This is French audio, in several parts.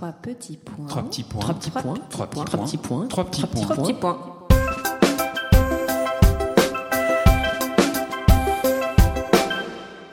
Trois petits points. Trois petits points. Trois petits points. Trois petits Trois petits points. Trois petits points. Trois petits points.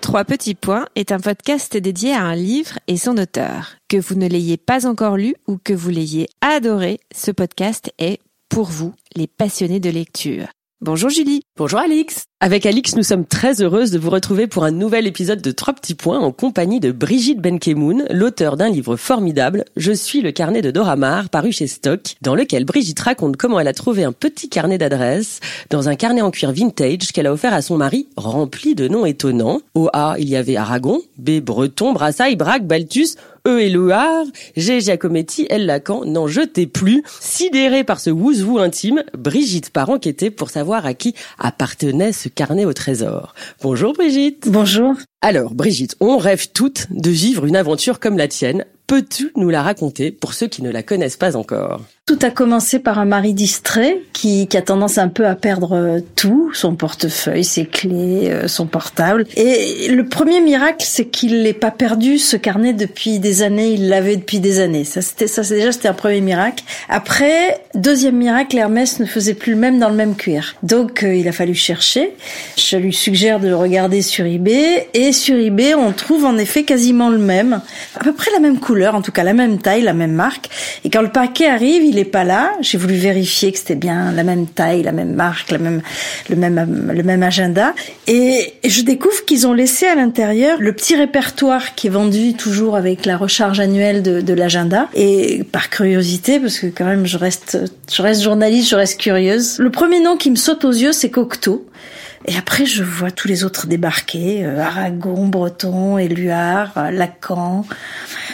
Trois petits points est un podcast dédié à un livre et son auteur. Que vous ne l'ayez pas encore lu ou que vous l'ayez adoré, ce podcast est pour vous, les passionnés de lecture. Bonjour Julie. Bonjour Alix. Avec Alix, nous sommes très heureuses de vous retrouver pour un nouvel épisode de Trois petits points en compagnie de Brigitte Benkemoun, l'auteur d'un livre formidable, Je suis le carnet de Dora Maar, paru chez Stock, dans lequel Brigitte raconte comment elle a trouvé un petit carnet d'adresses dans un carnet en cuir vintage qu'elle a offert à son mari, rempli de noms étonnants. Au A, il y avait Aragon, B, Breton, Brassailles, Braque, Balthus, E et Loire, G Giacometti, L Lacan, n'en jetez plus. Sidérée par ce wouzou intime, Brigitte part enquêter pour savoir à qui appartenait ce carnet au trésor. Bonjour Brigitte. Bonjour. Alors Brigitte, on rêve toutes de vivre une aventure comme la tienne. Peux-tu nous la raconter pour ceux qui ne la connaissent pas encore? Tout a commencé par un mari distrait qui, qui a tendance un peu à perdre euh, tout, son portefeuille, ses clés, euh, son portable. Et le premier miracle, c'est qu'il l'ait pas perdu ce carnet depuis des années. Il l'avait depuis des années. Ça, c'était ça. Déjà c'était un premier miracle. Après, deuxième miracle, Hermès ne faisait plus le même dans le même cuir. Donc, euh, il a fallu chercher. Je lui suggère de le regarder sur eBay. Et sur eBay, on trouve en effet quasiment le même, à peu près la même couleur, en tout cas la même taille, la même marque. Et quand le paquet arrive, il est pas là. J'ai voulu vérifier que c'était bien la même taille, la même marque, la même, le même, le même agenda. Et je découvre qu'ils ont laissé à l'intérieur le petit répertoire qui est vendu toujours avec la recharge annuelle de, de l'agenda. Et par curiosité, parce que quand même je reste, je reste journaliste, je reste curieuse. Le premier nom qui me saute aux yeux, c'est Cocteau. Et après, je vois tous les autres débarquer, euh, Aragon, Breton, Éluard, Lacan.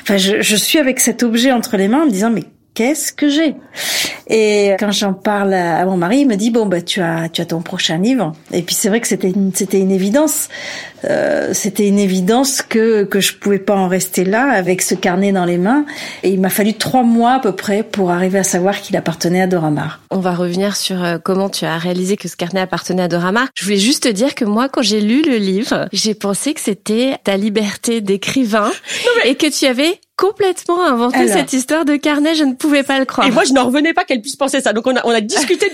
Enfin, je, je suis avec cet objet entre les mains en me disant, mais qu'est-ce que j'ai? Et quand j'en parle à mon mari, il me dit bon bah tu as tu as ton prochain livre. Et puis c'est vrai que c'était une, c'était une évidence. Euh, c'était une évidence que que je pouvais pas en rester là avec ce carnet dans les mains. Et il m'a fallu trois mois à peu près pour arriver à savoir qu'il appartenait à Dora Maar. On va revenir sur euh, comment tu as réalisé que ce carnet appartenait à Dora Maar. Je voulais juste te dire que moi, quand j'ai lu le livre, j'ai pensé que c'était ta liberté d'écrivain et que tu avais complètement inventé Alors. cette histoire de carnet. Je ne pouvais pas le croire. Et moi, je n'en revenais pas qu'elle puisse penser ça. Donc, on a, on a discuté.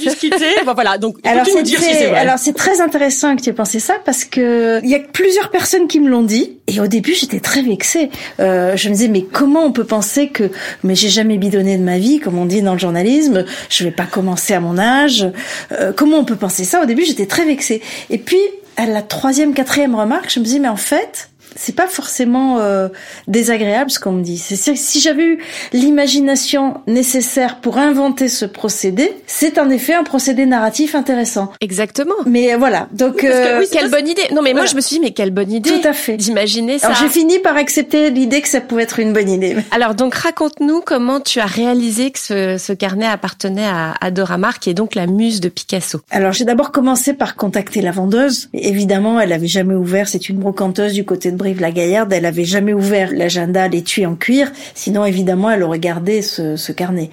Enfin, voilà. Donc, Alors nous dire si c'est vrai alors c'est très intéressant que tu aies pensé ça parce que il y a plusieurs personnes qui me l'ont dit et au début j'étais très vexée. Euh, je me disais mais comment on peut penser que mais j'ai jamais bidonné de ma vie comme on dit dans le journalisme, je vais pas commencer à mon âge. Euh, comment on peut penser ça? Au début j'étais très vexée. Et puis à la troisième, quatrième remarque, je me disais mais en fait c'est pas forcément euh, désagréable ce qu'on me dit. C'est si j'avais eu l'imagination nécessaire pour inventer ce procédé, c'est en effet un procédé narratif intéressant. Exactement. Mais voilà, donc Parce que, euh, oui, quelle bonne idée. Non, mais moi, je me suis dit, mais quelle bonne idée. Tout à fait. D'imaginer ça. alors j'ai fini par accepter l'idée que ça pouvait être une bonne idée. Alors donc raconte-nous comment tu as réalisé que ce, ce carnet appartenait à, à Dora Maar, qui est donc la muse de Picasso. Alors j'ai d'abord commencé par contacter la vendeuse. Évidemment, elle avait jamais ouvert. C'est une brocanteuse du côté de Brive-la-Gaillarde. Elle avait jamais ouvert l'agenda, l'étui en cuir. Sinon, évidemment, elle aurait gardé ce, ce carnet.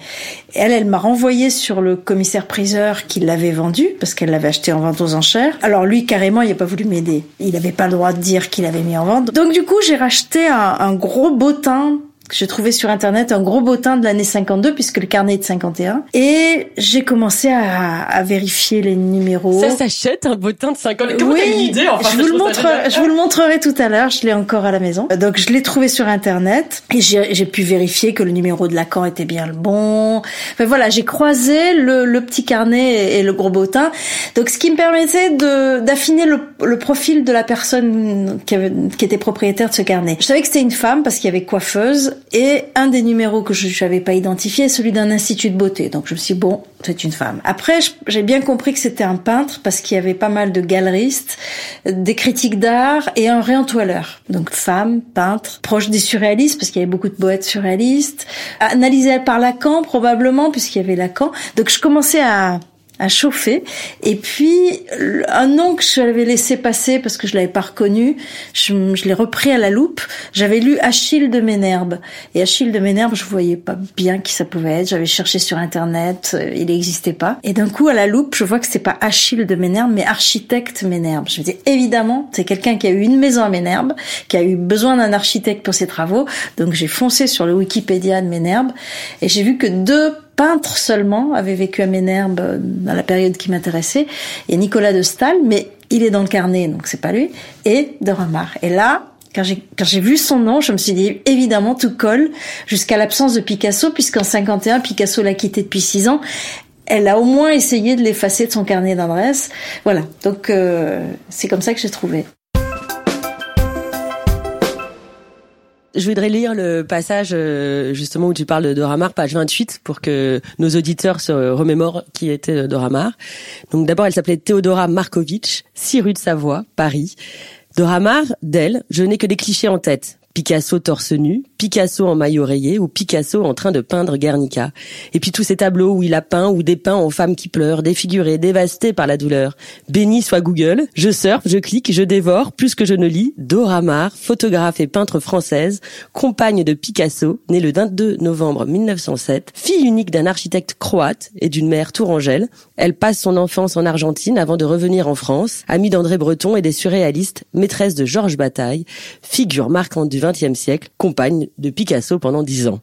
Et elle, elle m'a renvoyé sur le commissaire-priseur qui l'avait vendu parce qu'elle l'avait acheté en vente aux enchères. Alors lui, carrément, il n'a pas voulu m'aider. Il n'avait pas le droit de dire qu'il avait mis en vente. Donc du coup, j'ai racheté un, un gros bottin que j'ai trouvé sur internet un gros bottin de l'année 52 puisque le carnet est de 51 et j'ai commencé à, à vérifier les numéros. Ça s'achète un bottin de 50. Comment oui, eu l'idée enfin, je vous le montre, je vous le montrerai tout à l'heure. Je l'ai encore à la maison. Donc je l'ai trouvé sur internet et j'ai j'ai pu vérifier que le numéro de Lacan était bien le bon. Enfin voilà, j'ai croisé le, le petit carnet et, et le gros bottin. Donc ce qui me permettait de d'affiner le, le profil de la personne qui, avait, qui était propriétaire de ce carnet. Je savais que c'était une femme parce qu'il y avait coiffeuse et un des numéros que je n'avais pas identifié celui d'un institut de beauté. Donc je me suis dit, bon, c'est une femme. Après, j'ai bien compris que c'était un peintre parce qu'il y avait pas mal de galeristes, des critiques d'art et un réentoileur. Donc femme, peintre, proche des surréalistes parce qu'il y avait beaucoup de poètes surréalistes, analysé par Lacan probablement puisqu'il y avait Lacan. Donc je commençais à à chauffer. Et puis un nom que je l'avais laissé passer parce que je l'avais pas reconnu, je, l'ai repris à la loupe. J'avais lu Achille de Ménherbe et Achille de Ménherbe, je voyais pas bien qui ça pouvait être. J'avais cherché sur internet, euh, il n'existait pas. Et d'un coup à la loupe, je vois que c'est pas Achille de Ménherbe, mais architecte Ménherbe. Je me dis évidemment, c'est quelqu'un qui a eu une maison à Ménherbe, qui a eu besoin d'un architecte pour ses travaux. Donc j'ai foncé sur le Wikipédia de Ménherbe et j'ai vu que deux peintre seulement avait vécu à Ménherbe euh, dans la période qui m'intéressait. A Nicolas de Stahl, mais il est dans le carnet, donc c'est pas lui, et de Ramar. Et là, quand j'ai, quand j'ai vu son nom, je me suis dit, évidemment, tout colle jusqu'à l'absence de Picasso, puisqu'en 51, Picasso l'a quitté depuis six ans. Elle a au moins essayé de l'effacer de son carnet d'adresse. Voilà. Donc, euh, c'est comme ça que j'ai trouvé. Je voudrais lire le passage euh, justement où tu parles de Dora Maar, page 28, pour que nos auditeurs se remémorent qui était Dora Maar. Donc d'abord, elle s'appelait Théodora Markovitch, 6 rue de Savoie, Paris. Dora Maar, d'elle, je n'ai que des clichés en tête. Picasso torse nu, Picasso en maillot rayé ou Picasso en train de peindre Guernica. Et puis tous ces tableaux où il a peint ou dépeint en femmes qui pleurent, défigurées, dévastées par la douleur. Béni soit Google, je surfe, je clique, je dévore, plus que je ne lis, Dora Maar, photographe et peintre française, compagne de Picasso, née le 22 novembre 1907, fille unique d'un architecte croate et d'une mère tourangelle. Elle passe son enfance en Argentine avant de revenir en France, amie d'André Breton et des surréalistes, maîtresse de Georges Bataille, figure marquante du XXe siècle, compagne de Picasso pendant dix ans.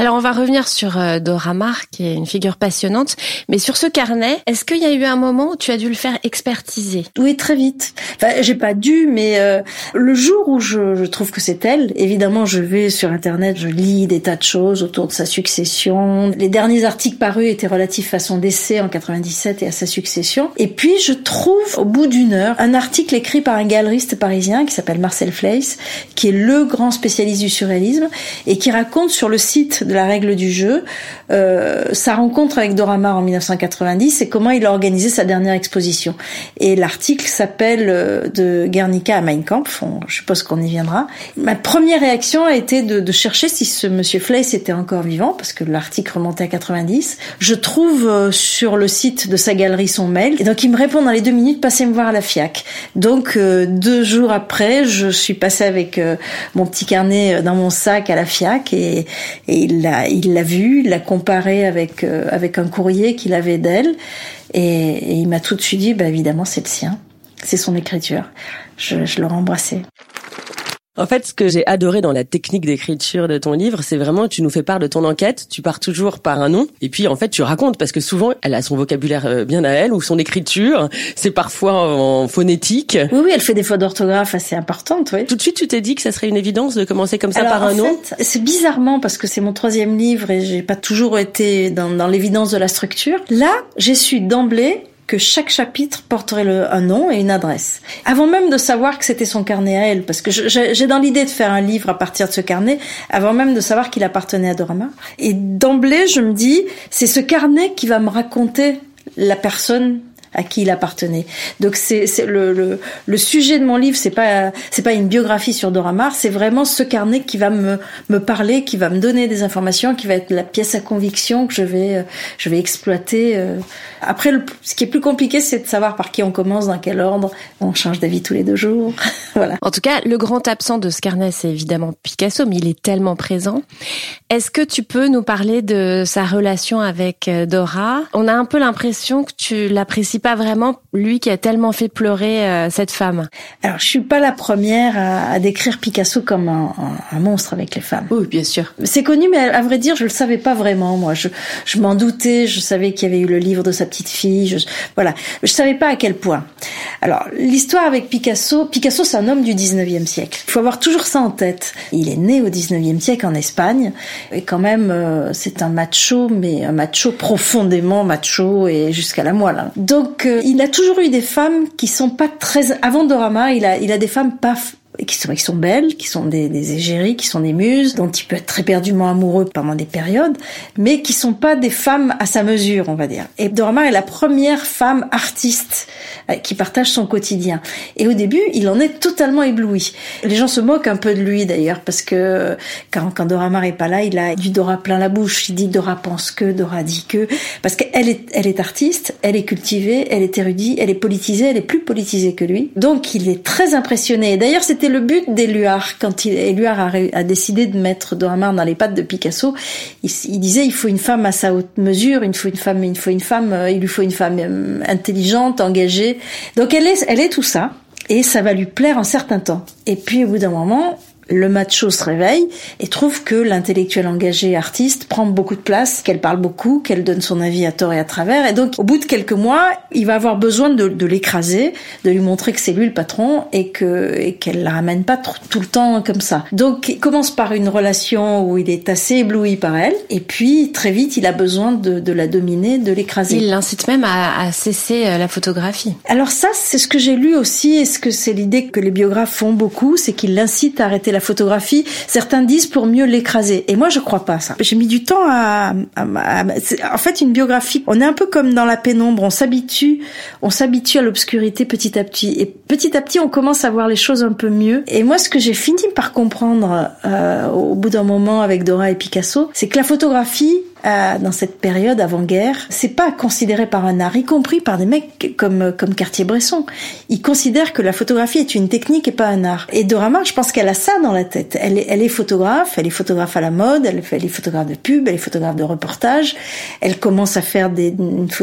Alors on va revenir sur euh, Dora Maar, qui est une figure passionnante, mais sur ce carnet, est-ce qu'il y a eu un moment où tu as dû le faire expertiser? Oui, très vite. Enfin, j'ai pas dû, mais euh, le jour où je, je trouve que c'est elle, évidemment, je vais sur Internet, je lis des tas de choses autour de sa succession. Les derniers articles parus étaient relatifs à son décès en 97 et à sa succession. Et puis je trouve, au bout d'une heure, un article écrit par un galeriste parisien qui s'appelle Marcel Fleiss, qui est le grand spécialiste du surréalisme et qui raconte sur le site de la règle du jeu, euh, sa rencontre avec Dora Maar en 1990 et comment il a organisé sa dernière exposition. Et l'article s'appelle euh, de Guernica à Mein Kampf, je suppose qu'on y viendra. Ma première réaction a été de, de chercher si ce monsieur Fleiss était encore vivant, parce que l'article remontait à 90. Je trouve euh, sur le site de sa galerie son mail, et donc il me répond dans les deux minutes, passez me voir à la FIAC. Donc euh, deux jours après, je suis passée avec mon petit carnet dans mon sac à la FIAC et, et il il l'a, il l'a vu, il l'a comparé avec euh, avec un courrier qu'il avait d'elle, et, il m'a tout de suite dit, bah évidemment c'est le sien, c'est son écriture. Je, je l'aurais embrassé. En fait, ce que j'ai adoré dans la technique d'écriture de ton livre, c'est vraiment tu nous fais part de ton enquête, tu pars toujours par un nom, et puis en fait tu racontes parce que souvent elle a son vocabulaire euh, bien à elle ou son écriture, c'est parfois en phonétique. Oui, oui, elle fait des fautes d'orthographe assez importantes, oui. Tout de suite, tu t'es dit que ça serait une évidence de commencer comme ça par un nom. C'est bizarrement parce que c'est mon troisième livre et j'ai pas toujours été dans, dans l'évidence de la structure. Là, j'ai su d'emblée que chaque chapitre porterait un nom et une adresse. Avant même de savoir que c'était son carnet à elle, parce que j'ai dans l'idée de faire un livre à partir de ce carnet, avant même de savoir qu'il appartenait à Dorama. Et d'emblée, je me dis, c'est ce carnet qui va me raconter la personne à qui il appartenait. Donc c'est le, le, le, sujet de mon livre, c'est pas c'est pas une biographie sur Dora Maar, c'est vraiment ce carnet qui va me me parler, qui va me donner des informations, qui va être la pièce à conviction que je vais je vais exploiter. Euh. Après, ce qui est plus compliqué, c'est de savoir par qui on commence, dans quel ordre. On change d'avis tous les deux jours, voilà. En tout cas, le grand absent de ce carnet, c'est évidemment Picasso, mais il est tellement présent. Est-ce que tu peux nous parler de sa relation avec euh, Dora? On a un peu l'impression que tu l'apprécies pas vraiment lui qui a tellement fait pleurer euh, cette femme. Alors, je suis pas la première à, décrire Picasso comme un, monstre avec les femmes. Oui, bien sûr. C'est connu, mais à, vrai dire, je le savais pas vraiment. Moi, je, je m'en doutais. Je savais qu'il y avait eu le livre de sa petite fille. Je, voilà, je savais pas à quel point. Alors, l'histoire avec Picasso. Picasso, c'est un homme du 19e siècle. Il faut avoir toujours ça en tête. Il est né au 19e siècle en Espagne, et quand même, euh, c'est un macho, mais un macho profondément macho et jusqu'à la moelle. Hein. Donc il a toujours eu des femmes qui sont pas très avant Dora Maar, il a il a des femmes pas qui sont, qui sont belles, qui sont des, des égéries, qui sont des muses, dont il peut être très perdument amoureux pendant des périodes, mais qui sont pas des femmes à sa mesure, on va dire. Et Dora Maar est la première femme artiste euh, qui partage son quotidien. Et au début, il en est totalement ébloui. Les gens se moquent un peu de lui d'ailleurs, parce que quand, quand Dora Maar est pas là, il a du Dora plein la bouche. Il dit Dora pense que, Dora dit que, parce qu'elle est, elle est artiste, elle est cultivée, elle est érudite, elle est politisée, elle est plus politisée que lui. Donc il est très impressionné. D'ailleurs, c'était le but d'Éluard quand il, Éluard a, décidé de mettre Dora Maar dans les pattes de Picasso. Il, il, disait il faut une femme à sa haute mesure, il faut une femme, il faut une femme, euh, il lui faut une femme euh, intelligente, engagée. Donc elle est, elle est tout ça. Et ça va lui plaire un certain temps. Et puis au bout d'un moment, le macho se réveille et trouve que l'intellectuel engagé artiste prend beaucoup de place, qu'elle parle beaucoup, qu'elle donne son avis à tort et à travers. Et donc, au bout de quelques mois, il va avoir besoin de, de l'écraser, de lui montrer que c'est lui le patron et que et qu'elle la ramène pas tout le temps comme ça. Donc, il commence par une relation où il est assez ébloui par elle, et puis très vite, il a besoin de, de la dominer, de l'écraser. Il l'incite même à, à, cesser euh, la photographie. Alors ça, c'est ce que j'ai lu aussi, et ce que c'est l'idée que les biographes font beaucoup, c'est qu'il l'incite à arrêter la photographie. Certains disent pour mieux l'écraser. Et moi, je crois pas ça. J'ai mis du temps à, à, à, en fait, une biographie. On est un peu comme dans la pénombre. On s'habitue, on s'habitue à l'obscurité petit à petit. Et petit à petit, on commence à voir les choses un peu mieux. Et moi, ce que j'ai fini par comprendre euh, au bout d'un moment avec Dora et Picasso, c'est que la photographie, euh, dans cette période avant-guerre, c'est pas considéré par un art, y compris par des mecs comme comme Cartier-Bresson. Ils considèrent que la photographie est une technique et pas un art. Et Dora Maar, je pense qu'elle a ça dans la tête. Elle est, elle est photographe, elle est photographe à la mode, elle, elle est photographe de pub, elle est photographe de reportage. Elle commence à faire des,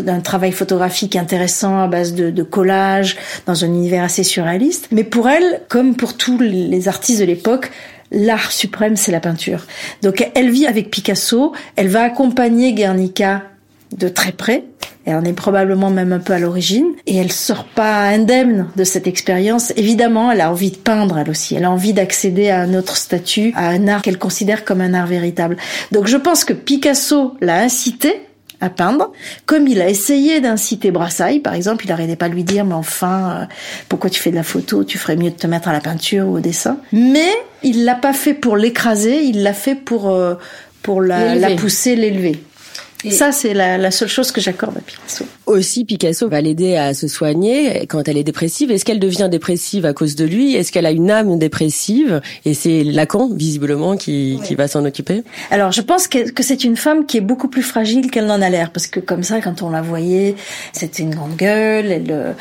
un travail photographique intéressant à base de, de collage dans un univers assez surréaliste. Mais pour elle, comme pour tous les artistes de l'époque, l'art suprême, c'est la peinture. Donc elle vit avec Picasso, elle va accompagner Guernica de très près. Elle en est probablement même un peu à l'origine. Et elle sort pas indemne de cette expérience. Évidemment, elle a envie de peindre, elle aussi. Elle a envie d'accéder à un autre statut, à un art qu'elle considère comme un art véritable. Donc je pense que Picasso l'a incité à peindre, comme il a essayé d'inciter Brassailles, par exemple, il n'arrêtait pas de lui dire, mais enfin, euh, pourquoi tu fais de la photo, tu ferais mieux de te mettre à la peinture ou au dessin. Mais il l'a pas fait pour l'écraser, il l'a fait pour euh, pour la, la pousser, l'élever. Et ça, c'est la, la, seule chose que j'accorde à Picasso. Aussi, Picasso va l'aider à se soigner quand elle est dépressive. Est-ce qu'elle devient dépressive à cause de lui? Est-ce qu'elle a une âme dépressive? Et c'est Lacan, visiblement, qui, qui va s'en occuper Alors, je pense que, que c'est une femme qui est beaucoup plus fragile qu'elle n'en a l'air. Parce que comme ça, quand on la voyait, c'était une grande gueule. Elle, euh,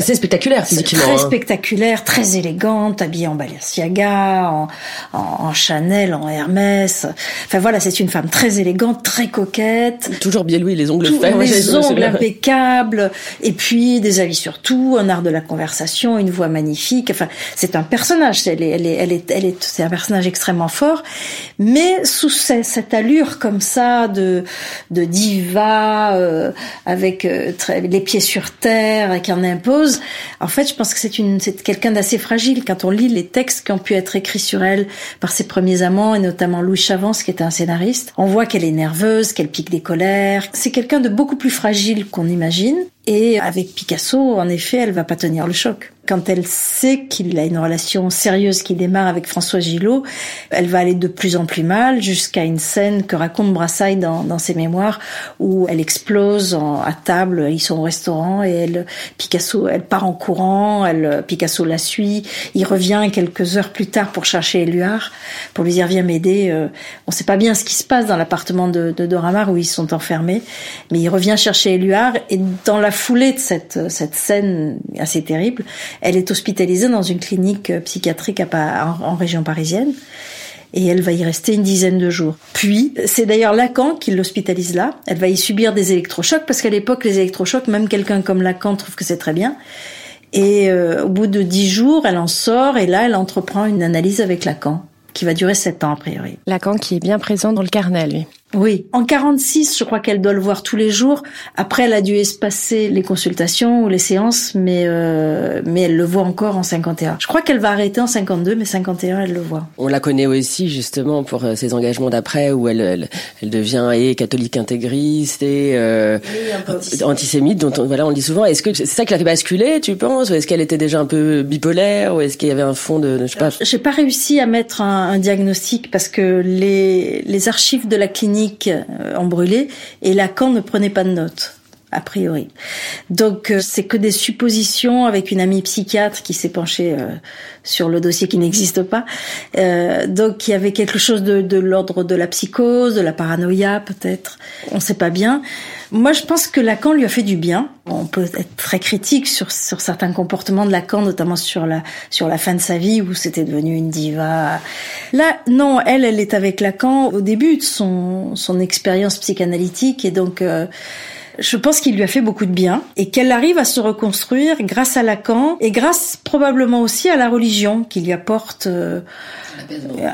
c'est spectaculaire, physiquement. Très hein. spectaculaire, très élégante, habillée en Balenciaga, en, en, en Chanel, en Hermès. Enfin voilà, c'est une femme très élégante, très coquette Toujours bien louis, les ongles faits. Les ongles impeccables. Et puis, des avis sur tout, un art de la conversation, une voix magnifique. Enfin, c'est un personnage. Elle est, elle est, elle est, elle est, c'est un personnage extrêmement fort. Mais sous cette allure comme ça de, de diva, euh, avec euh, très, les pieds sur terre et qui en impose. En fait, je pense que c'est une, c'est quelqu'un d'assez fragile. Quand on lit les textes qui ont pu être écrits sur elle par ses premiers amants et notamment Louis Chavance, qui était un scénariste, on voit qu'elle est nerveuse, qu'elle pique des C'est quelqu'un de beaucoup plus fragile qu'on imagine. Et avec Picasso, en effet, elle va pas tenir le choc. Quand elle sait qu'il a une relation sérieuse qui démarre avec François Gillot, elle va aller de plus en plus mal jusqu'à une scène que raconte Brassailles dans, dans ses mémoires où elle explose en, à table, ils sont au restaurant et elle, Picasso, elle part en courant, elle, Picasso la suit, il revient quelques heures plus tard pour chercher Éluard, pour lui dire viens m'aider, euh, on sait pas bien ce qui se passe dans l'appartement de, de Dora Maar où ils sont enfermés, mais il revient chercher Éluard et dans la foulée de cette, cette scène assez terrible, elle est hospitalisée dans une clinique psychiatrique à, en, en région parisienne et elle va y rester une dizaine de jours. Puis, c'est d'ailleurs Lacan qui l'hospitalise là. Elle va y subir des électrochocs parce qu'à l'époque, les électrochocs, même quelqu'un comme Lacan trouve que c'est très bien. Et euh, au bout de dix jours, elle en sort et là, elle entreprend une analyse avec Lacan qui va durer sept ans a priori. Lacan qui est bien présent dans le carnet, lui. Oui, en 46, je crois qu'elle doit le voir tous les jours. Après, elle a dû espacer les consultations ou les séances, mais euh, mais elle le voit encore en 51. Je crois qu'elle va arrêter en 52, mais 51, elle le voit. On la connaît aussi justement pour euh, ses engagements d'après, où elle, elle, elle devient et catholique intégriste et euh, antisémite. Dont on, voilà, on le dit souvent. Est-ce que c'est ça qui l'a fait basculer, tu penses, ou est-ce qu'elle était déjà un peu bipolaire, ou est-ce qu'il y avait un fond de, je sais pas. J'ai pas réussi à mettre un, un diagnostic parce que les les archives de la clinique euh, en et Lacan ne prenait pas de notes a priori. Donc euh, c'est que des suppositions avec une amie psychiatre qui s'est penchée euh, sur le dossier qui n'existe pas. donc il y avait quelque chose de, de l'ordre de la psychose, de la paranoïa peut-être. On ne sait pas bien. Moi, je pense que Lacan lui a fait du bien. On peut être très critique sur, sur certains comportements de Lacan, notamment sur la, sur la fin de sa vie où c'était devenu une diva. Là, non, elle, elle est avec Lacan au début de son, son expérience psychanalytique et donc, euh, je pense qu'il lui a fait beaucoup de bien et qu'elle arrive à se reconstruire grâce à Lacan et grâce probablement aussi à la religion qui lui apporte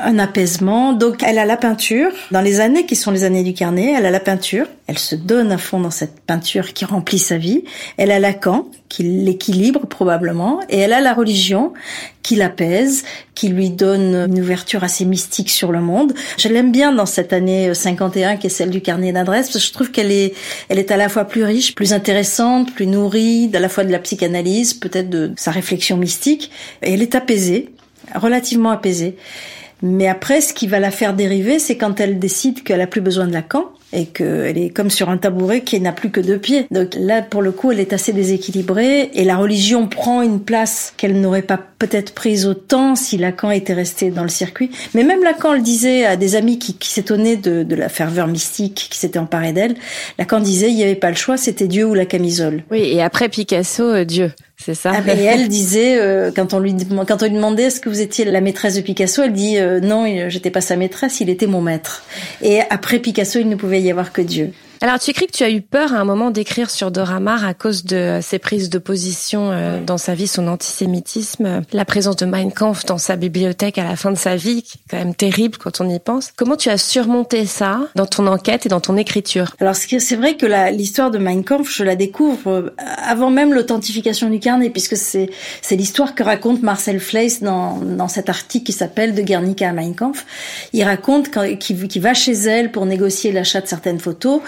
un apaisement. Donc elle a la peinture. Dans les années qui sont les années du carnet, elle a la peinture. Elle se donne à fond dans cette peinture qui remplit sa vie. Elle a Lacan, qui l'équilibre probablement. Et elle a la religion, qui l'apaise, qui lui donne une ouverture assez mystique sur le monde. Je l'aime bien dans cette année 51 qui est celle du carnet d'adresse, parce que je trouve qu'elle est, elle est à la fois plus riche, plus intéressante, plus nourrie, à la fois de la psychanalyse, peut-être de sa réflexion mystique. Et elle est apaisée relativement apaisée. Mais après, ce qui va la faire dériver, c'est quand elle décide qu'elle a plus besoin de Lacan et qu'elle est comme sur un tabouret qui n'a plus que deux pieds. Donc là, pour le coup, elle est assez déséquilibrée et la religion prend une place qu'elle n'aurait pas peut-être prise autant si Lacan était resté dans le circuit. Mais même Lacan le disait à des amis qui, s'étonnaient de, de, la ferveur mystique qui s'était emparée d'elle. Lacan disait il n'y avait pas le choix, c'était Dieu ou la camisole. Oui, et après Picasso, euh, Dieu. C'est ça. Ah, et elle disait euh, quand on lui quand on lui demandait est-ce que vous étiez la maîtresse de Picasso, elle dit euh, non, j'étais pas sa maîtresse, il était mon maître. Et après Picasso, il ne pouvait y avoir que Dieu. Alors tu écris que tu as eu peur à un moment d'écrire sur Dora Maar à cause de ses prises de position euh, dans sa vie, son antisémitisme, la présence de Mein Kampf dans sa bibliothèque à la fin de sa vie, qui est quand même terrible quand on y pense. Comment tu as surmonté ça dans ton enquête et dans ton écriture? Alors c'est vrai que l'histoire de Mein Kampf, je la découvre euh, avant même l'authentification du carnet, puisque c'est l'histoire que raconte Marcel Fleiss dans, dans cet article qui s'appelle De Guernica à Mein Kampf. Il raconte qu'il va chez elle pour négocier l'achat de certaines photos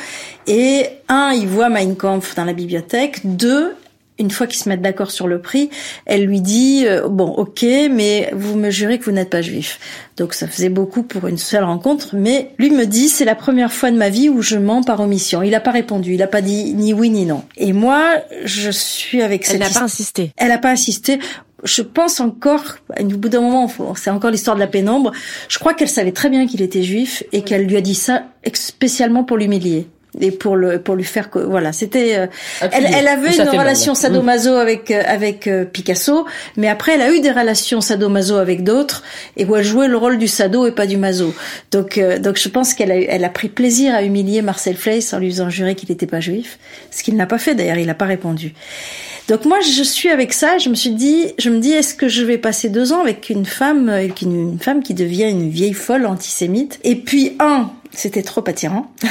et un, il voit Mein Kampf dans la bibliothèque. Deux, une fois qu'ils se mettent d'accord sur le prix, elle lui dit euh, bon ok mais vous me jurez que vous n'êtes pas juif. Donc ça faisait beaucoup pour une seule rencontre, mais lui me dit c'est la première fois de ma vie où je mens par omission. Il n'a pas répondu, il n'a pas dit ni oui ni non. Et moi je suis avec cette. Elle n'a pas insisté. Elle n'a pas insisté je pense encore, au bout d'un moment, c'est encore l'histoire de la pénombre. Je crois qu'elle savait très bien qu'il était juif et qu'elle lui a dit ça spécialement pour l'humilier et pour le pour lui faire voilà c'était euh, elle, elle, avait une relation sadomaso avec euh, avec euh, Picasso mais après elle a eu des relations sadomaso avec d'autres et où elle jouait le rôle du sado et pas du maso. Donc donc je pense qu'elle a elle a pris plaisir à humilier Marcel Fleiss en lui faisant jurer qu'il n'était pas juif ce qu'il n'a pas fait d'ailleurs il n'a pas répondu donc moi je suis avec ça je me suis dit je me dis est-ce que je vais passer deux ans avec une femme avec une, une femme qui devient une vieille folle antisémite? Et puis un c'était trop attirant.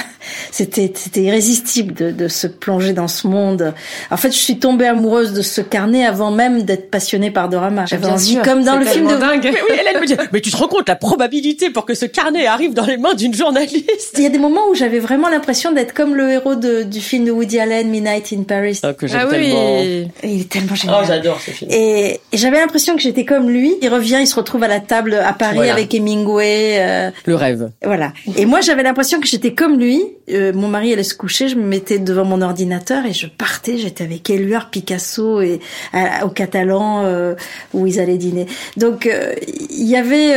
c'était c'était irrésistible de, de, se plonger dans ce monde. En fait, je suis tombée amoureuse de ce carnet avant même d'être passionnée par Dorama. J'avais envie, comme dans le film de. Dingue. Mais oui, elle me dit, mais tu te rends compte la probabilité pour que ce carnet arrive dans les mains d'une journaliste Il y a des moments où j'avais vraiment l'impression d'être comme le héros de, du film de Woody Allen, Midnight in Paris. Ah, que ah oui. Il est tellement génial. Oh, j'adore ce film. Et, et j'avais l'impression que j'étais comme lui. Il revient, il se retrouve à la table à Paris avec Hemingway. Euh... Le rêve. Voilà. Et moi, j'avais l'impression que j'étais comme lui. Euh, mon mari allait se coucher, je me mettais devant mon ordinateur et je partais. J'étais avec Éluard, Picasso et au Catalan euh, où ils allaient dîner. Donc euh, il y avait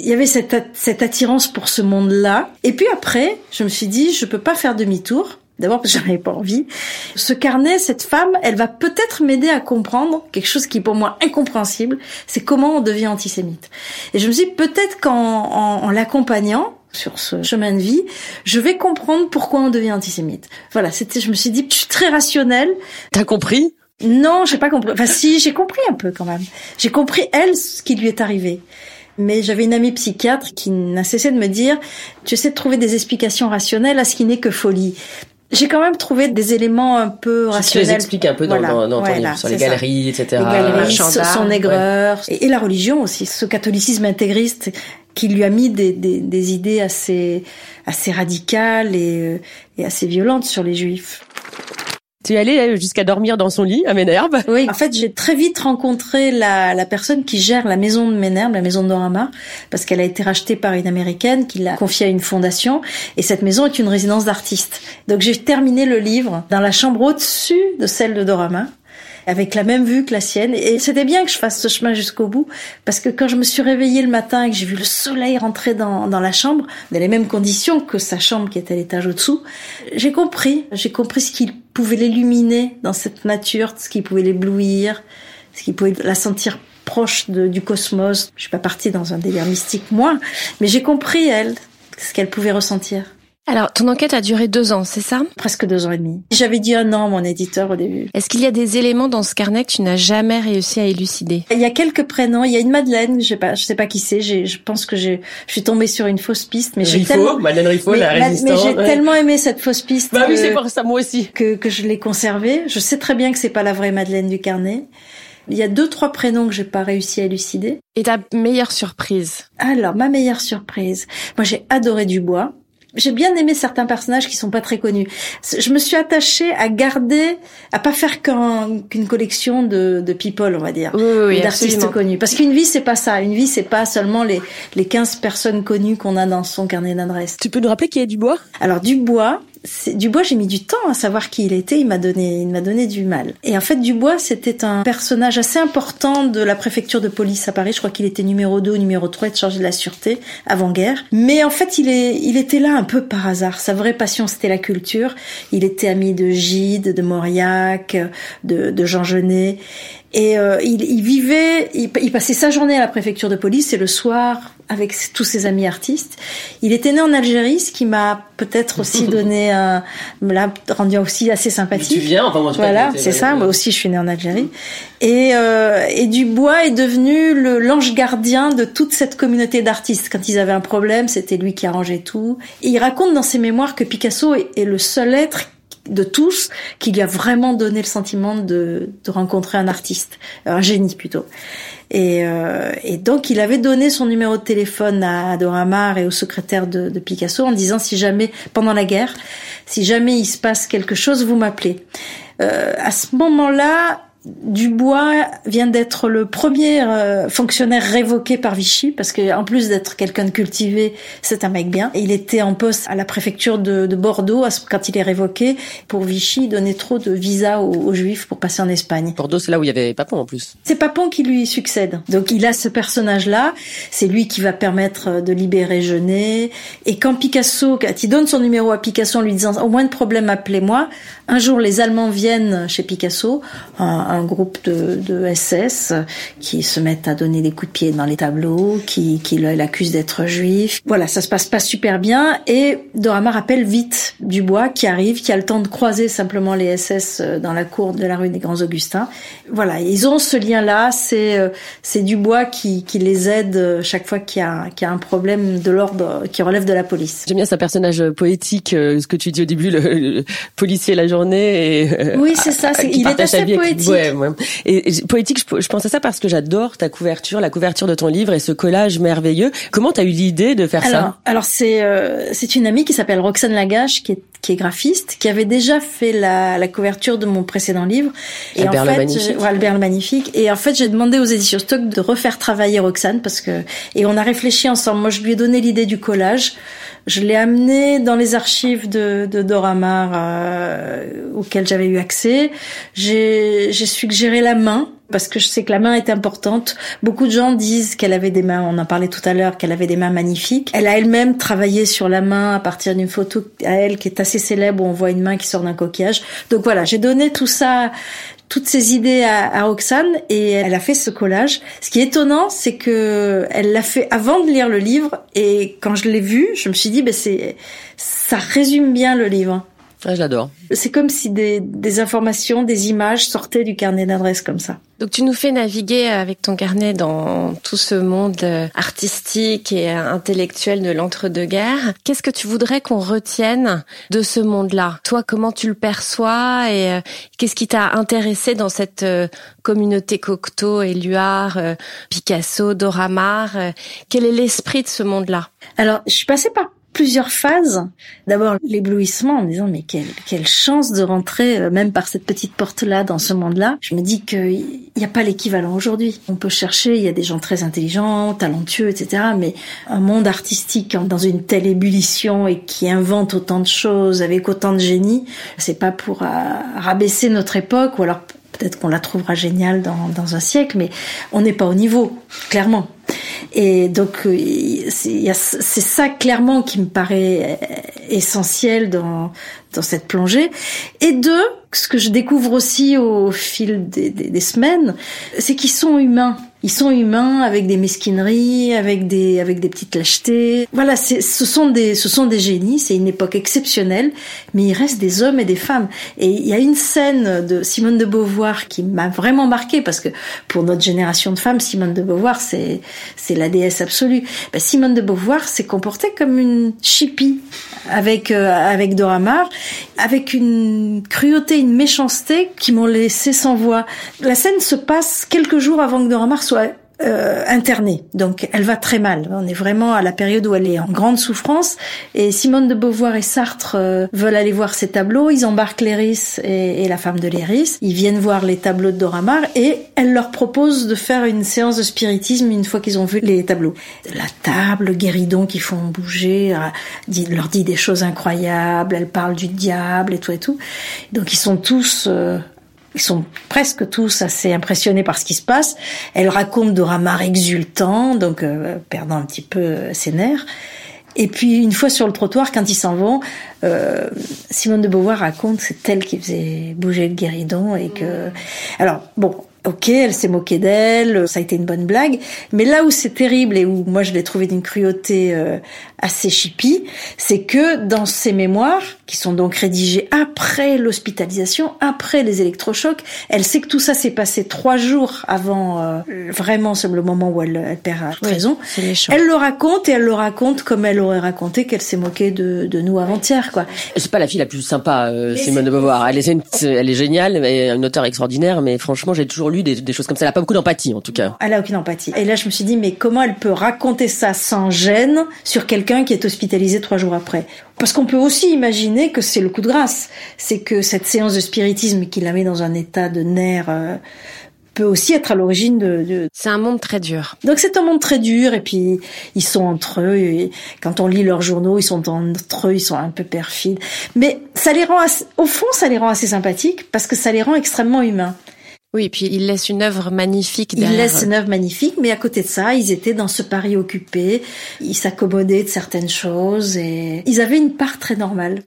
il y avait cette, cette attirance pour ce monde-là. Et puis après, je me suis dit, je peux pas faire demi-tour. D'abord parce que j'en avais pas envie. Ce carnet, cette femme, elle va peut-être m'aider à comprendre quelque chose qui est pour moi incompréhensible, c'est comment on devient antisémite. Et je me suis dit, peut-être qu'en en, en l'accompagnant, sur ce chemin de vie, je vais comprendre pourquoi on devient antisémite. Voilà, c'était, je me suis dit, je suis très rationnelle. T'as compris? Non, j'ai pas compris. Enfin, si, j'ai compris un peu quand même. J'ai compris elle ce qui lui est arrivé. Mais j'avais une amie psychiatre qui n'a cessé de me dire, tu essaies de trouver des explications rationnelles à ce qui n'est que folie. J'ai quand même trouvé des éléments un peu rationnels. Tu les expliques un peu dans, dans, dans ton livre, sur les galeries, etc. Les galeries, son aigreur, et, et, la religion aussi, ce catholicisme intégriste qui lui a mis des, des, des idées assez, assez radicales et, et assez violentes sur les juifs. Tu es allée jusqu'à dormir dans son lit à Ménherbe Oui, en fait, j'ai très vite rencontré la, la, personne qui gère la maison de Ménherbe, la maison de Dorama, parce qu'elle a été rachetée par une américaine qui l'a confiée à une fondation, et cette maison est une résidence d'artistes. Donc j'ai terminé le livre dans la chambre au-dessus de celle de Dorama avec la même vue que la sienne. Et c'était bien que je fasse ce chemin jusqu'au bout, parce que quand je me suis réveillée le matin et que j'ai vu le soleil rentrer dans, dans la chambre, dans les mêmes conditions que sa chambre qui était à l'étage au-dessous, j'ai compris, j'ai compris ce qu'il pouvait l'illuminer dans cette nature, ce qui pouvait l'éblouir, ce qui pouvait la sentir proche de, du cosmos. Je suis pas partie dans un délire mystique moi, mais j'ai compris elle ce qu'elle pouvait ressentir. Alors, ton enquête a duré deux ans, c'est ça? Presque deux ans et demi. J'avais dit un an, mon éditeur, au début. Est-ce qu'il y a des éléments dans ce carnet que tu n'as jamais réussi à élucider? Il y a quelques prénoms. Il y a une Madeleine, je sais pas, je sais pas qui c'est. Je pense que je suis tombée sur une fausse piste, mais j'ai tellement... Madeleine Riffaut, la résistante. Mais j'ai tellement aimé cette fausse piste. Bah oui, c'est pour ça, moi aussi. Que, que je l'ai conservée. Je sais très bien que c'est pas la vraie Madeleine du carnet. Il y a deux, trois prénoms que j'ai pas réussi à élucider. Et ta meilleure surprise? Alors, ma meilleure surprise. Moi, j'ai adoré Dubois. J'ai bien aimé certains personnages qui sont pas très connus. Je me suis attachée à garder, à pas faire qu'une collection de, de people, on va dire, oui, oui, d'artistes connus. Parce qu'une vie, c'est pas ça. Une vie, c'est pas seulement les les 15 personnes connues qu'on a dans son carnet d'adresse. Tu peux nous rappeler qui est Dubois? Alors Dubois, Dubois, j'ai mis du temps à savoir qui il était. Il m'a donné, il m'a donné du mal. Et en fait, Dubois, c'était un personnage assez important de la préfecture de police à Paris. Je crois qu'il était numéro 2 ou numéro 3 de chargé de la sûreté avant-guerre. Mais en fait, il est, il était là un peu par hasard. Sa vraie passion, c'était la culture. Il était ami de Gide, de Mauriac, de, de Jean Genet. Et euh, il, il, vivait, il, il, passait sa journée à la préfecture de police et le soir avec tous ses amis artistes. Il était né en Algérie, ce qui m'a peut-être aussi donné, un, me l'a rendu aussi assez sympathique. Mais tu viens, enfin moi, voilà, c'est ça. Moi aussi, je suis né en Algérie. Et, euh, et Dubois est devenu le l'ange gardien de toute cette communauté d'artistes. Quand ils avaient un problème, c'était lui qui arrangeait tout. Et il raconte dans ses mémoires que Picasso est, est le seul être de tous qui lui a vraiment donné le sentiment de, de rencontrer un artiste, un génie plutôt. Et, euh, et, donc il avait donné son numéro de téléphone à Doramar et au secrétaire de, de, Picasso en disant si jamais pendant la guerre, si jamais il se passe quelque chose, vous m'appelez. Euh, à ce moment-là, Dubois vient d'être le premier euh, fonctionnaire révoqué par Vichy parce que en plus d'être quelqu'un de cultivé, c'est un mec bien. Il était en poste à la préfecture de, de Bordeaux quand il est révoqué pour Vichy donner trop de visas aux, aux, Juifs pour passer en Espagne. Bordeaux, c'est là où il y avait Papon en plus. C'est Papon qui lui succède. Donc il a ce personnage-là. C'est lui qui va permettre de libérer Genet. Et quand Picasso, quand il donne son numéro à Picasso en lui disant au moins de problème, appelez-moi. Un jour, les Allemands viennent chez Picasso. Un groupe de, de, SS qui se mettent à donner des coups de pied dans les tableaux, qui, qui l'accusent d'être juif. Voilà, ça se passe pas super bien et Dorama rappelle vite Dubois qui arrive, qui a le temps de croiser simplement les SS dans la cour de la rue des Grands Augustins. Voilà, ils ont ce lien-là, c'est c'est Dubois qui, qui les aide chaque fois qu'il y a, qu'il y a un problème de l'ordre qui relève de la police. J'aime bien ce personnage poétique, ce que tu dis au début, le, le policier la journée. Et, oui, c'est ça, c'est, il est assez poétique. Ouais, Et, poétique, je, pense à ça parce que j'adore ta couverture, la couverture de ton livre et ce collage merveilleux. Comment t'as eu l'idée de faire ça? Alors c'est euh, c'est une amie qui s'appelle Roxane Lagache qui est qui est graphiste, qui avait déjà fait la, la couverture de mon précédent livre. Et Albert en fait, le Magnifique. Ouais, Albert le Magnifique. Et en fait, j'ai demandé aux éditions Stock de refaire travailler Roxane parce que et on a réfléchi ensemble. Moi, je lui ai donné l'idée du collage. Je l'ai amené dans les archives de, de Doramar euh, auxquelles j'avais eu accès. J'ai suggéré la main parce que je sais que la main est importante. Beaucoup de gens disent qu'elle avait des mains, on en parlait tout à l'heure, qu'elle avait des mains magnifiques. Elle a elle-même travaillé sur la main à partir d'une photo à elle qui est assez célèbre où on voit une main qui sort d'un coquillage. Donc voilà, j'ai donné tout ça, toutes ces idées à, à, Roxane et elle a fait ce collage. Ce qui est étonnant, c'est que elle l'a fait avant de lire le livre et quand je l'ai vu, je me suis dit, ben c'est, ça résume bien le livre. Ah, j'adore. C'est comme si des, des informations, des images sortaient du carnet d'adresses comme ça. Donc tu nous fais naviguer avec ton carnet dans tout ce monde euh, artistique et intellectuel de l'entre-deux-guerres. Qu'est-ce que tu voudrais qu'on retienne de ce monde-là? Toi, comment tu le perçois et euh, qu'est-ce qui t'a intéressé dans cette euh, communauté Cocteau, Éluard, Picasso, Dora Maar Quel est l'esprit de ce monde-là? Alors, je suis passée par plusieurs phases. D'abord l'éblouissement en disant mais quelle, quelle chance de rentrer euh, même par cette petite porte-là dans ce monde-là. Je me dis qu'il n'y a pas l'équivalent aujourd'hui. On peut chercher, il y a des gens très intelligents, talentueux, etc. Mais un monde artistique dans une telle ébullition et qui invente autant de choses avec autant de génie, c'est pas pour euh, rabaisser notre époque ou alors peut-être qu'on la trouvera géniale dans, dans un siècle, mais on n'est pas au niveau, clairement. Et donc euh, c'est ça clairement qui me paraît essentiel dans dans cette plongée. Et deux, ce que je découvre aussi au fil des, des, des semaines, c'est qu'ils sont humains. Ils sont humains avec des mesquineries, avec des avec des petites lâchetés. Voilà, ce sont des ce sont des génies. C'est une époque exceptionnelle, mais il reste des hommes et des femmes. Et il y a une scène de Simone de Beauvoir qui m'a vraiment marqué parce que pour notre génération de femmes, Simone de Beauvoir c'est c'est la déesse absolue. Ben, Simone de Beauvoir s'est comportée comme une chippie avec euh, avec Dora Maar, avec une cruauté, une méchanceté qui m'ont laissé sans voix. La scène se passe quelques jours avant que Dora Maar soit euh, internée. Donc elle va très mal. On est vraiment à la période où elle est en grande souffrance. Et Simone de Beauvoir et Sartre euh, veulent aller voir ces tableaux. Ils embarquent Léris et, la femme de Léris. Ils viennent voir les tableaux de Dora Maar et elle leur propose de faire une séance de spiritisme une fois qu'ils ont vu les tableaux. La table, guéridon qui font bouger, euh, leur dit des choses incroyables. Elle parle du diable et tout et tout. Donc ils sont tous euh, ils sont presque tous assez impressionnés par ce qui se passe. Elle raconte Dora Maar exultant, donc euh, perdant un petit peu euh, ses nerfs. Et puis une fois sur le trottoir, quand ils s'en vont, euh, Simone de Beauvoir raconte c'est elle qui faisait bouger le guéridon et que. Alors bon, Ok, elle s'est moquée d'elle, ça a été une bonne blague, mais là où c'est terrible et où moi je l'ai trouvé d'une cruauté euh, assez chippie, c'est que dans ses mémoires, qui sont donc rédigées après l'hospitalisation, après les électrochocs, elle sait que tout ça s'est passé trois jours avant euh, vraiment le moment où elle, elle perd raison. elle le raconte et elle le raconte comme elle aurait raconté qu'elle s'est moquée de, de nous avant-hier, quoi. C'est pas la fille la plus sympa, euh, Simone de Beauvoir. Elle est, elle est géniale, elle est une auteure extraordinaire, mais franchement, j'ai toujours lu des, choses comme ça. Elle a pas beaucoup d'empathie, en tout cas. Elle a aucune empathie. Et là, je me suis dit, mais comment elle peut raconter ça sans gêne sur quelqu'un qui est hospitalisé trois jours après? Parce qu'on peut aussi imaginer que c'est le coup de grâce. C'est que cette séance de spiritisme qui la met dans un état de nerfs euh, peut aussi être à l'origine de, C'est un monde très dur. Donc c'est un monde très dur et puis ils sont entre eux et quand on lit leurs journaux, ils sont entre eux, ils sont un peu perfides. Mais ça les rend, au fond, ça les rend assez sympathiques parce que ça les rend extrêmement humains. Oui, et puis il laisse une œuvre magnifique derrière. Il laisse une œuvre magnifique, mais à côté de ça, ils étaient dans ce Paris occupé, ils s'accommodaient de certaines choses et ils avaient une part très normale.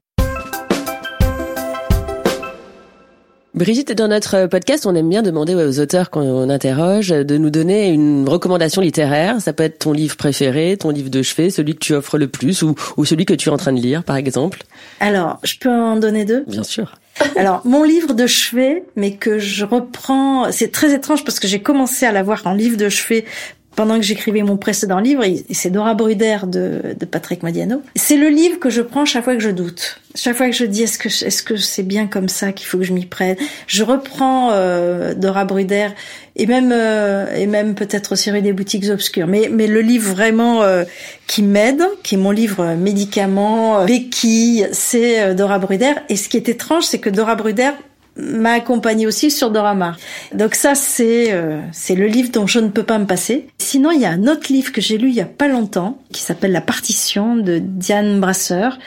Brigitte, dans notre podcast, on aime bien demander aux auteurs qu'on interroge de nous donner une recommandation littéraire. Ça peut être ton livre préféré, ton livre de chevet, celui que tu offres le plus ou, ou celui que tu es en train de lire, par exemple. Alors, je peux en donner deux? Bien sûr. Alors, mon livre de chevet, mais que je reprends, c'est très étrange parce que j'ai commencé à l'avoir en livre de chevet pendant que j'écrivais mon précédent livre, et c'est Dora Bruder de, de Patrick Madiano. C'est le livre que je prends chaque fois que je doute. Chaque fois que je dis est-ce que est-ce que c'est bien comme ça qu'il faut que je m'y prenne, je reprends euh, Dora Bruder et même euh, et même peut-être aussi des boutiques obscures. Mais mais le livre vraiment euh, qui m'aide, qui est mon livre médicament béquille, c'est Dora Bruder. Et ce qui est étrange, c'est que Dora Bruder m'a accompagné aussi sur Dorama. Donc ça, c'est euh, c'est le livre dont je ne peux pas me passer. Sinon, il y a un autre livre que j'ai lu il y a pas longtemps, qui s'appelle La Partition de Diane Brasseur,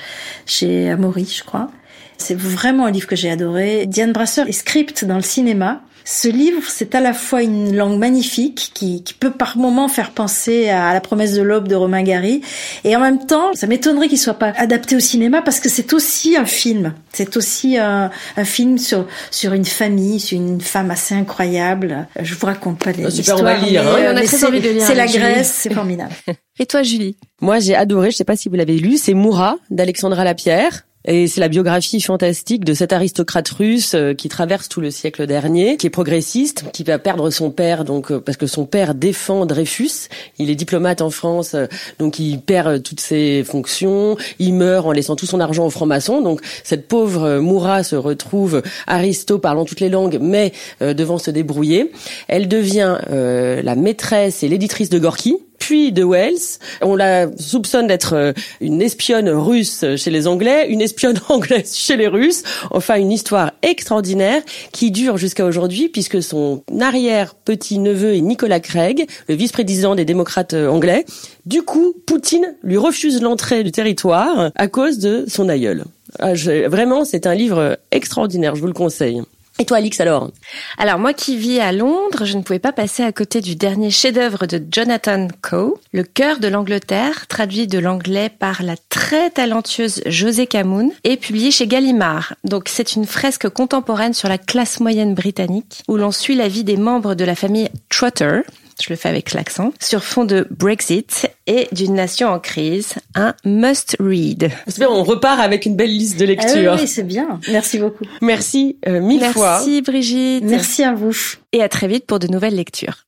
chez Amaury, je crois. C'est vraiment un livre que j'ai adoré. Diane Brasseur est script dans le cinéma. Ce livre, c'est à la fois une langue magnifique qui, qui peut par moments faire penser à La promesse de l'aube de Romain Gary, et en même temps, ça m'étonnerait qu'il soit pas adapté au cinéma parce que c'est aussi un film. C'est aussi un, un, film sur sur une famille, sur une femme assez incroyable. Je vous raconte pas l'histoire. Ah, super, on va lire. C'est la Grèce, c'est formidable. Et toi, Julie? Moi, j'ai adoré. Je sais pas si vous l'avez lu. C'est Moura d'Alexandra Lapierre. Et c'est la biographie fantastique de cet aristocrate russe euh, qui traverse tout le siècle dernier, qui est progressiste, qui va perdre son père donc euh, parce que son père défend Dreyfus. Il est diplomate en France, euh, donc il perd toutes ses fonctions. Il meurt en laissant tout son argent aux francs-maçons. Donc cette pauvre Moura se retrouve aristo parlant toutes les langues, mais devant se débrouiller. Elle devient la maîtresse et l'éditrice de Gorky de Wells. On la soupçonne d'être euh, une espionne russe chez les Anglais, une espionne anglaise chez les Russes. Enfin, une histoire extraordinaire qui dure jusqu'à aujourd'hui puisque son arrière-petit-neveu est Nicolas Craig, le vice-président des démocrates euh, anglais. Du coup, Poutine lui refuse l'entrée du territoire à cause de son aïeul. Ah, vraiment, c'est un livre extraordinaire, je vous le conseille. Et toi, Alix, alors Alors, moi qui vis à Londres, je ne pouvais pas passer à côté du dernier chef-d'œuvre de Jonathan Coe, Le cœur de l'Angleterre, traduit de l'anglais par la très talentueuse José Camoun et publié chez Gallimard. Donc, c'est une fresque contemporaine sur la classe moyenne britannique, où l'on suit la vie des membres de la famille Trotter, je le fais avec l'accent, sur fond de Brexit et d'une nation en crise, un must read. On repart avec une belle liste de lecture. Ah oui, c'est bien. Merci beaucoup. Merci euh, mille fois. Merci Brigitte. Merci à vous. Et à très vite pour de nouvelles lectures.